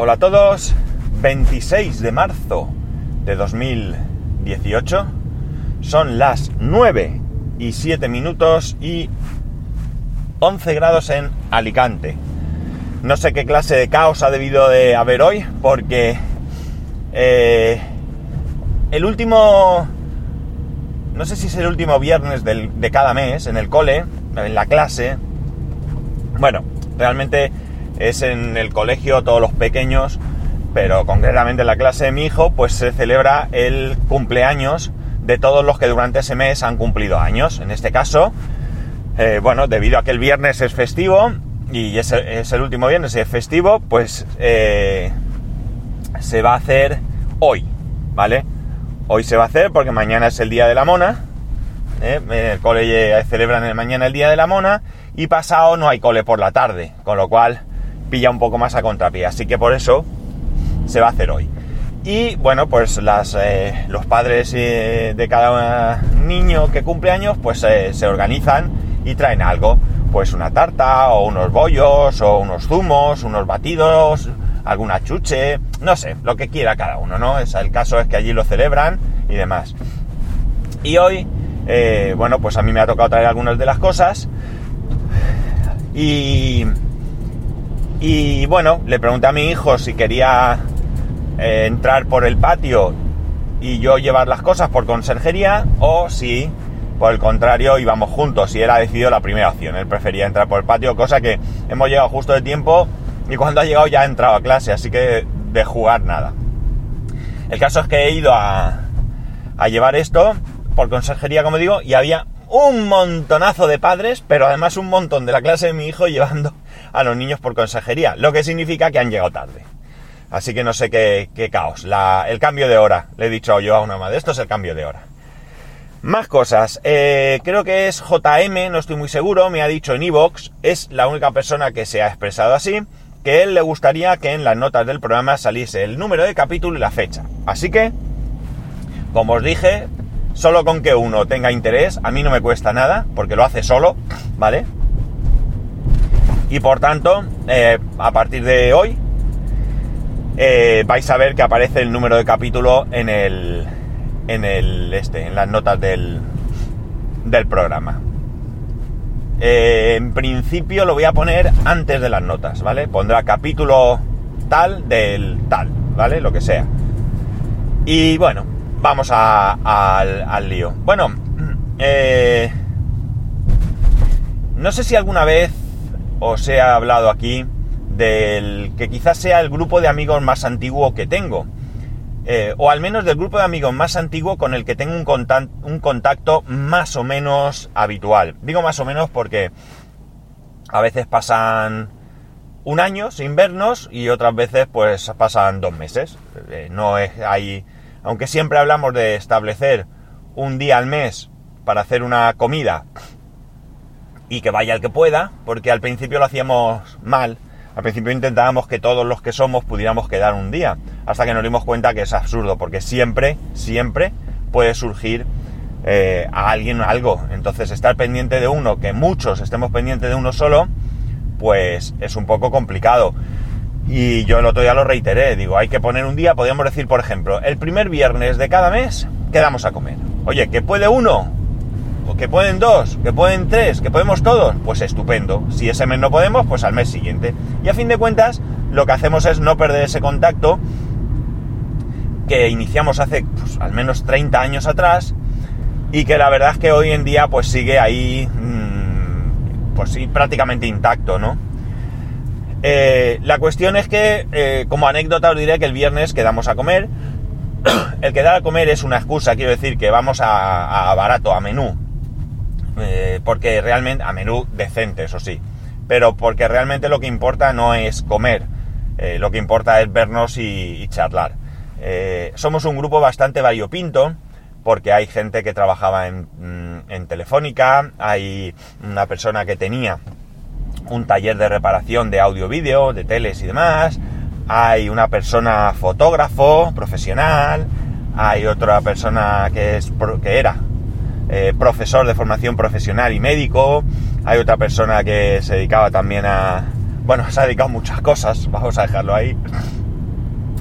Hola a todos, 26 de marzo de 2018, son las 9 y 7 minutos y 11 grados en Alicante. No sé qué clase de caos ha debido de haber hoy, porque eh, el último, no sé si es el último viernes de cada mes en el cole, en la clase, bueno, realmente es en el colegio todos los pequeños, pero concretamente en la clase de mi hijo, pues se celebra el cumpleaños de todos los que durante ese mes han cumplido años. En este caso, eh, bueno, debido a que el viernes es festivo y es, el último viernes y es festivo, pues eh, se va a hacer hoy, ¿vale? Hoy se va a hacer porque mañana es el día de la mona. ¿eh? En el cole celebran mañana el día de la mona y pasado no hay cole por la tarde, con lo cual pilla un poco más a contrapié. Así que por eso se va a hacer hoy. Y bueno, pues las, eh, los padres eh, de cada niño que cumple años, pues eh, se organizan y traen algo. Pues una tarta, o unos bollos, o unos zumos, unos batidos, alguna chuche, no sé, lo que quiera cada uno, ¿no? Es, el caso es que allí lo celebran y demás. Y hoy, bueno, pues a mí me ha tocado traer algunas de las cosas. Y, y bueno, le pregunté a mi hijo si quería eh, entrar por el patio y yo llevar las cosas por conserjería o si por el contrario íbamos juntos y él ha decidido la primera opción, él prefería entrar por el patio, cosa que hemos llegado justo de tiempo y cuando ha llegado ya ha entrado a clase, así que de jugar nada. El caso es que he ido a, a llevar esto por conserjería, como digo, y había un montonazo de padres, pero además un montón de la clase de mi hijo llevando a los niños por consejería, lo que significa que han llegado tarde. Así que no sé qué, caos. el cambio de hora, le he dicho yo a una madre, esto es el cambio de hora. Más cosas, eh, creo que es JM, no estoy muy seguro, me ha dicho en Evox, es la única persona que se ha expresado así, que él le gustaría que en las notas del programa saliese el número de capítulo y la fecha. Así que, como os dije, Solo con que uno tenga interés, a mí no me cuesta nada, porque lo hace solo, ¿vale? Y por tanto, eh, a partir de hoy, eh, vais a ver que aparece el número de capítulo en el, en el este, en las notas del, del programa. Eh, en principio lo voy a poner antes de las notas, ¿vale? Pondrá capítulo tal del tal, ¿vale? Lo que sea. Y bueno, vamos al, lío. Bueno, eh, no sé si alguna vez os he hablado aquí del que quizás sea el grupo de amigos más antiguo que tengo. Eh, o al menos del grupo de amigos más antiguo con el que tengo un, un contacto más o menos habitual. Digo más o menos porque a veces pasan un año sin vernos y otras veces pues pasan dos meses. Eh, no es hay aunque siempre hablamos de establecer un día al mes para hacer una comida y que vaya el que pueda, porque al principio lo hacíamos mal. Al principio intentábamos que todos los que somos pudiéramos quedar un día, hasta que nos dimos cuenta que es absurdo, porque siempre, siempre puede surgir eh, a alguien algo. Entonces estar pendiente de uno, que muchos estemos pendientes de uno solo, pues es un poco complicado. Y yo el otro día lo reiteré, digo, hay que poner un día, podríamos decir, por ejemplo, el primer viernes de cada mes quedamos a comer. Oye, que puede uno, o que pueden dos, que pueden tres, que podemos todos, pues estupendo. Si ese mes no podemos, pues al mes siguiente. Y a fin de cuentas, lo que hacemos es no perder ese contacto que iniciamos hace pues, al menos 30 años atrás y que la verdad es que hoy en día pues sigue ahí, mm, pues sí, prácticamente intacto, ¿no? Eh, la cuestión es que, eh, como anécdota, os diré que el viernes quedamos a comer. el quedar a comer es una excusa, quiero decir que vamos a, barato, a menú. Eh, porque realmente, a menú decente, eso sí. Pero porque realmente lo que importa no es comer, lo que importa es vernos y, charlar. somos un grupo bastante variopinto, porque hay gente que trabajaba en, mm, en Telefónica, hay una persona que tenía un taller de reparación de audio-vídeo, de teles y demás. Hay una persona fotógrafo profesional. Hay otra persona que, es, que era eh, profesor de formación profesional y médico. Hay otra persona que se dedicaba también a... Bueno, se ha dedicado a muchas cosas, vamos a dejarlo ahí.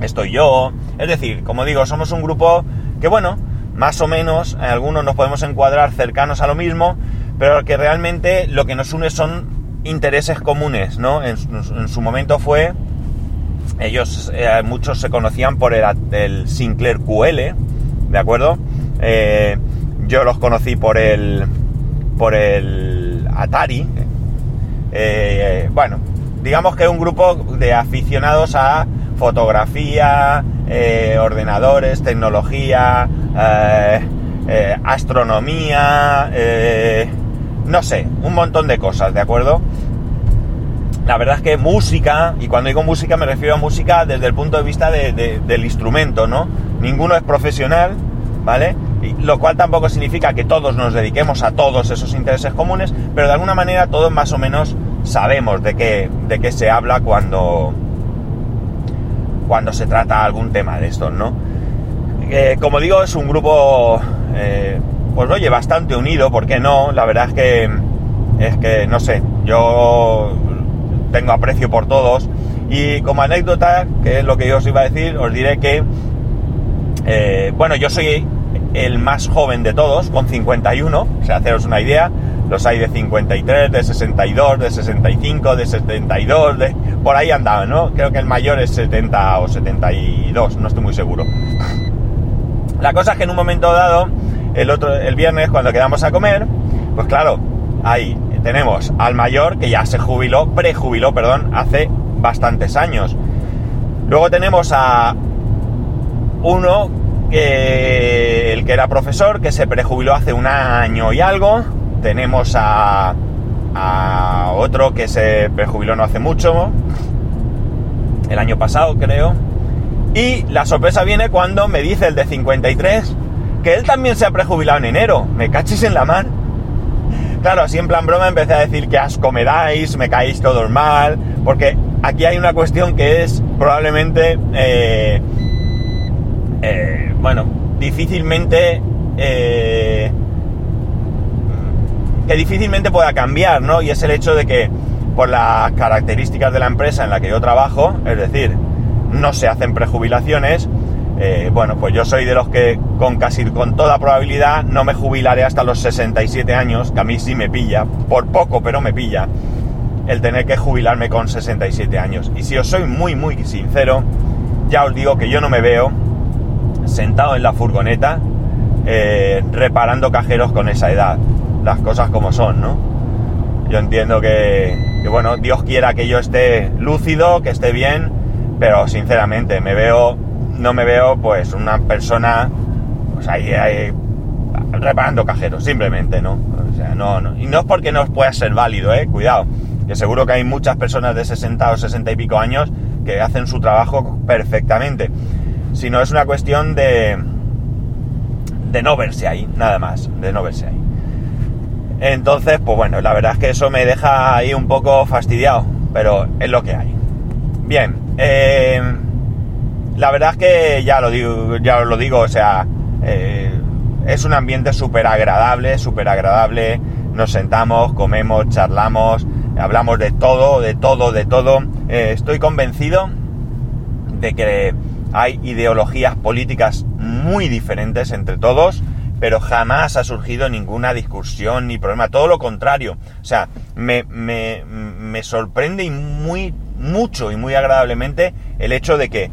estoy yo. Es decir, como digo, somos un grupo que, bueno, más o menos, algunos nos podemos encuadrar cercanos a lo mismo, pero que realmente lo que nos une son intereses comunes, ¿no? En, su momento fue, ellos, eh, muchos se conocían por el, Sinclair QL, ¿de acuerdo? Eh, yo los conocí por el, por el Atari. Eh, bueno, digamos que un grupo de aficionados a fotografía, ordenadores, tecnología, astronomía, no sé, un montón de cosas, ¿de acuerdo? La verdad es que música, y cuando digo música me refiero a música desde el punto de vista del instrumento, ¿no? Ninguno es profesional, ¿vale? lo cual tampoco significa que todos nos dediquemos a todos esos intereses comunes, pero de alguna manera todos más o menos sabemos de qué, de qué se habla cuando, cuando se trata algún tema de estos, ¿no? Eh, como digo, es un grupo eh, pues oye, bastante unido, ¿por qué no? La verdad es que, es que, no sé, yo tengo aprecio por todos. Y como anécdota, que es lo que yo os iba a decir, os diré que, eh, bueno, yo soy el más joven de todos, con 51, o sea, haceros una idea, los hay de 53, de 62, de 65, de 72, de... por ahí andaban, ¿no? Creo que el mayor es 70 o 72, no estoy muy seguro. La cosa es que en un momento dado el otro, el viernes cuando quedamos a comer, pues claro, ahí tenemos al mayor que ya se jubiló, prejubiló, perdón, hace bastantes años. Luego tenemos a uno que el que era profesor, que se prejubiló hace un año y algo. Tenemos a, a otro que se prejubiló no hace mucho, el año pasado creo. Y la sorpresa viene cuando me dice el de 53 que él también se ha prejubilado en enero. Me cachis en la mar. Claro, así en plan broma empecé a decir que asco me dais, me caéis todos mal, porque aquí hay una cuestión que es probablemente, eh, eh, bueno, difícilmente, eh, que difícilmente pueda cambiar, ¿no? Y es el hecho de que por las características de la empresa en la que yo trabajo, es decir, no se hacen prejubilaciones, eh, bueno, pues yo soy de los que con casi con toda probabilidad no me jubilaré hasta los 67 años, que a mí sí me pilla, por poco, pero me pilla, el tener que jubilarme con 67 años. Y si os soy muy, muy sincero, ya os digo que yo no me veo sentado en la furgoneta eh, reparando cajeros con esa edad. Las cosas como son, ¿no? Yo entiendo que, que, bueno, Dios quiera que yo esté lúcido, que esté bien, pero sinceramente me veo no me veo pues una persona pues ahí, reparando cajeros, simplemente, ¿no? O sea, no, no. Y no es porque no pueda ser válido, eh, cuidado, que seguro que hay muchas personas de 60 o 60 y pico años que hacen su trabajo perfectamente, sino es una cuestión de de no verse ahí, nada más, de no verse ahí. Entonces, pues bueno, la verdad es que eso me deja ahí un poco fastidiado, pero es lo que hay. Bien, eh, la verdad es que ya lo digo, ya os lo digo, o sea, eh, es un ambiente súper agradable, súper agradable. Nos sentamos, comemos, charlamos, hablamos de todo, de todo, de todo. Eh, estoy convencido de que hay ideologías políticas muy diferentes entre todos, pero jamás ha surgido ninguna discusión ni problema, todo lo contrario. O sea, me, me, me sorprende y muy, mucho y muy agradablemente el hecho de que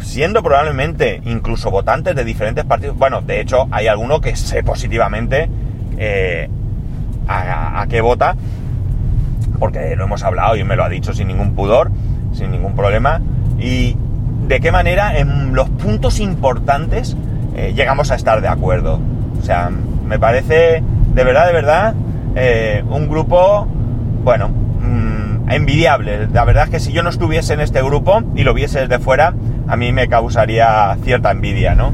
siendo probablemente incluso votantes de diferentes partidos, bueno, de hecho hay alguno que sé positivamente eh, a, qué vota, porque lo hemos hablado y me lo ha dicho sin ningún pudor, sin ningún problema, y de qué manera en los puntos importantes eh, llegamos a estar de acuerdo. O sea, me parece de verdad, de verdad, eh, un grupo, bueno, mm, envidiable. La verdad es que si yo no estuviese en este grupo y lo viese desde fuera, a mí me causaría cierta envidia, ¿no?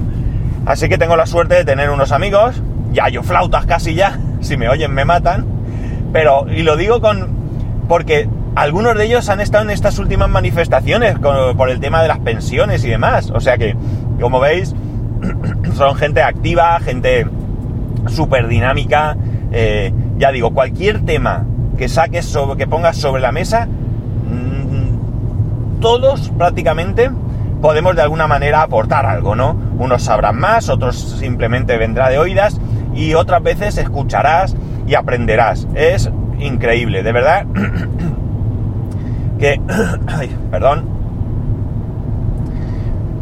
Así que tengo la suerte de tener unos amigos, ya yo flautas casi ya, si me oyen me matan, pero, y lo digo con, porque algunos de ellos han estado en estas últimas manifestaciones por el tema de las pensiones y demás, o sea que, como veis, son gente activa, gente súper dinámica, eh, ya digo, cualquier tema que saques, sobre, que pongas sobre la mesa, mm, todos prácticamente podemos de alguna manera aportar algo, ¿no? Unos sabrán más, otros simplemente vendrá de oídas y otras veces escucharás y aprenderás. Es increíble, de verdad que... perdón.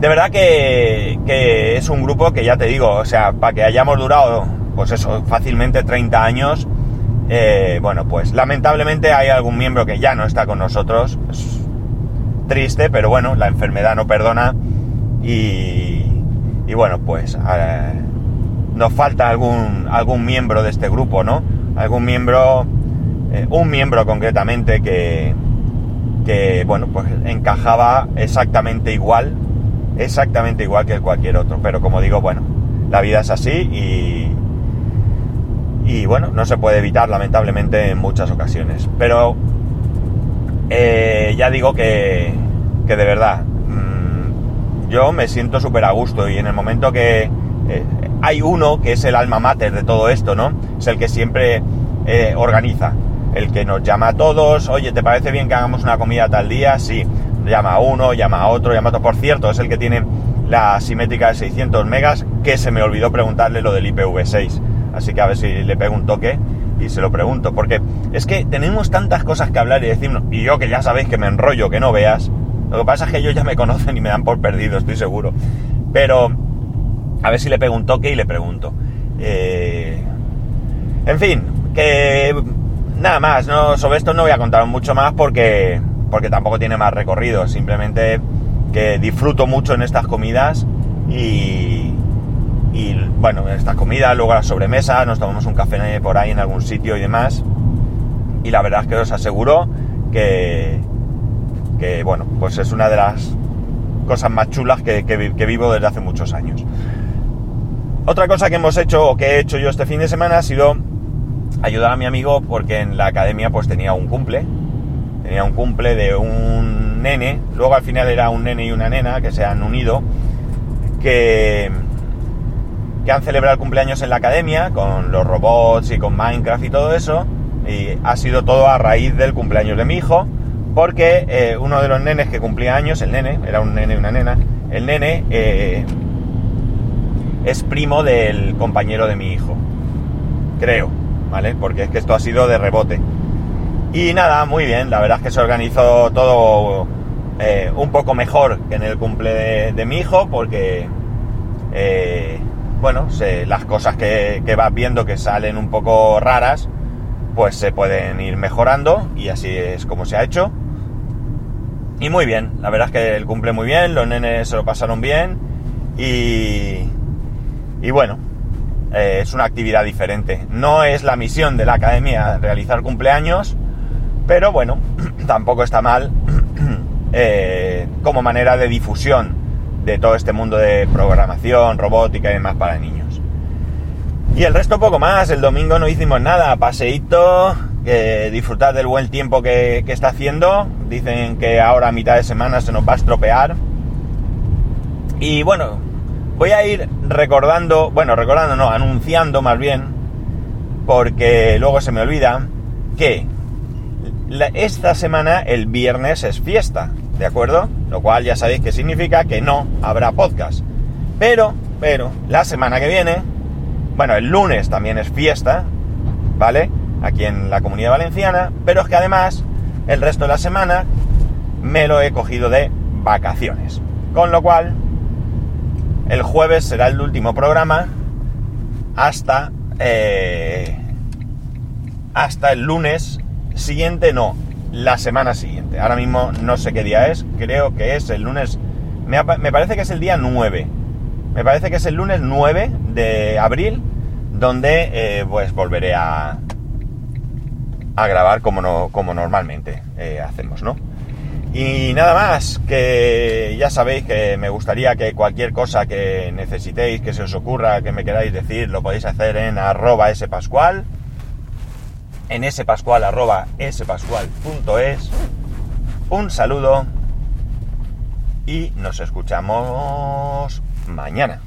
De verdad que, es un grupo que ya te digo, o sea, para que hayamos durado, pues eso, fácilmente 30 años, eh, bueno, pues lamentablemente hay algún miembro que ya no está con nosotros. Triste, pero bueno, la enfermedad no perdona y, y bueno, pues eh, nos falta algún, algún miembro de este grupo, ¿no? Algún miembro, eh, un miembro concretamente que, que, bueno, pues encajaba exactamente igual, exactamente igual que cualquier otro. Pero como digo, bueno, la vida es así y, y bueno, no se puede evitar lamentablemente en muchas ocasiones. Pero eh, ya digo que, que de verdad, mm, yo me siento súper a gusto y en el momento que eh, hay uno que es el alma mater de todo esto, ¿no? Es el que siempre eh, organiza el que nos llama a todos, oye, ¿te parece bien que hagamos una comida tal día? Sí, llama a uno, llama a otro, llama a otro. Por cierto, es el que tiene la simétrica de 600 megas, que se me olvidó preguntarle lo del IPv6. Así que a ver si le pego un toque y se lo pregunto. Porque es que tenemos tantas cosas que hablar y decirnos, y yo que ya sabéis que me enrollo, que no veas. Lo que pasa es que ellos ya me conocen y me dan por perdido, estoy seguro. Pero a ver si le pego un toque y le pregunto. Eh, en fin, que Nada más, no, sobre esto no voy a contar mucho más porque, porque tampoco tiene más recorrido. Simplemente que disfruto mucho en estas comidas y, y bueno, en estas comidas, luego la sobremesa, nos tomamos un café por ahí en algún sitio y demás. Y la verdad es que os aseguro que, que bueno, pues es una de las cosas más chulas que, que vivo desde hace muchos años. Otra cosa que hemos hecho o que he hecho yo este fin de semana ha sido ayudar a mi amigo porque en la academia pues tenía un cumple, tenía un cumple de un nene, luego al final era un nene y una nena que se han unido, que, que han celebrado el cumpleaños en la academia con los robots y con Minecraft y todo eso, y ha sido todo a raíz del cumpleaños de mi hijo, porque eh, uno de los nenes que cumplía años, el nene, era un nene y una nena, el nene eh, es primo del compañero de mi hijo, creo ¿vale? Porque es que esto ha sido de rebote. Y nada, muy bien, la verdad es que se organizó todo eh, un poco mejor que en el cumple de, mi hijo, porque, bueno, las cosas que, vas viendo que salen un poco raras, pues se pueden ir mejorando y así es como se ha hecho. Y muy bien, la verdad es que el cumple muy bien, los nenes se lo pasaron bien y, y bueno, eh, es una actividad diferente. No es la misión de la academia realizar cumpleaños, pero bueno, tampoco está mal eh, como manera de difusión de todo este mundo de programación, robótica y demás para niños. Y el resto poco más, el domingo no hicimos nada, paseíto, disfrutar del buen tiempo que, que está haciendo. Dicen que ahora a mitad de semana se nos va a estropear. Y bueno, Voy a ir recordando, bueno, recordando no, anunciando más bien, porque luego se me olvida, que esta semana el viernes es fiesta, ¿de acuerdo? Lo cual ya sabéis que significa que no habrá podcast. Pero, pero, la semana que viene, bueno, el lunes también es fiesta, ¿vale? Aquí en la comunidad valenciana, pero es que además el resto de la semana me lo he cogido de vacaciones. Con lo cual, el jueves será el último programa hasta, eh, hasta el lunes siguiente, no, la semana siguiente. Ahora mismo no sé qué día es, creo que es el lunes, me, parece que es el día 9. Me parece que es el lunes 9 de abril, donde eh, pues volveré a, a grabar como, no, como normalmente eh, hacemos, ¿no? Y nada más, que ya sabéis que me gustaría que cualquier cosa que necesitéis, que se os ocurra, que me queráis decir, lo podéis hacer en arroba spascual, en spascual arroba spascual.es. Un saludo y nos escuchamos mañana.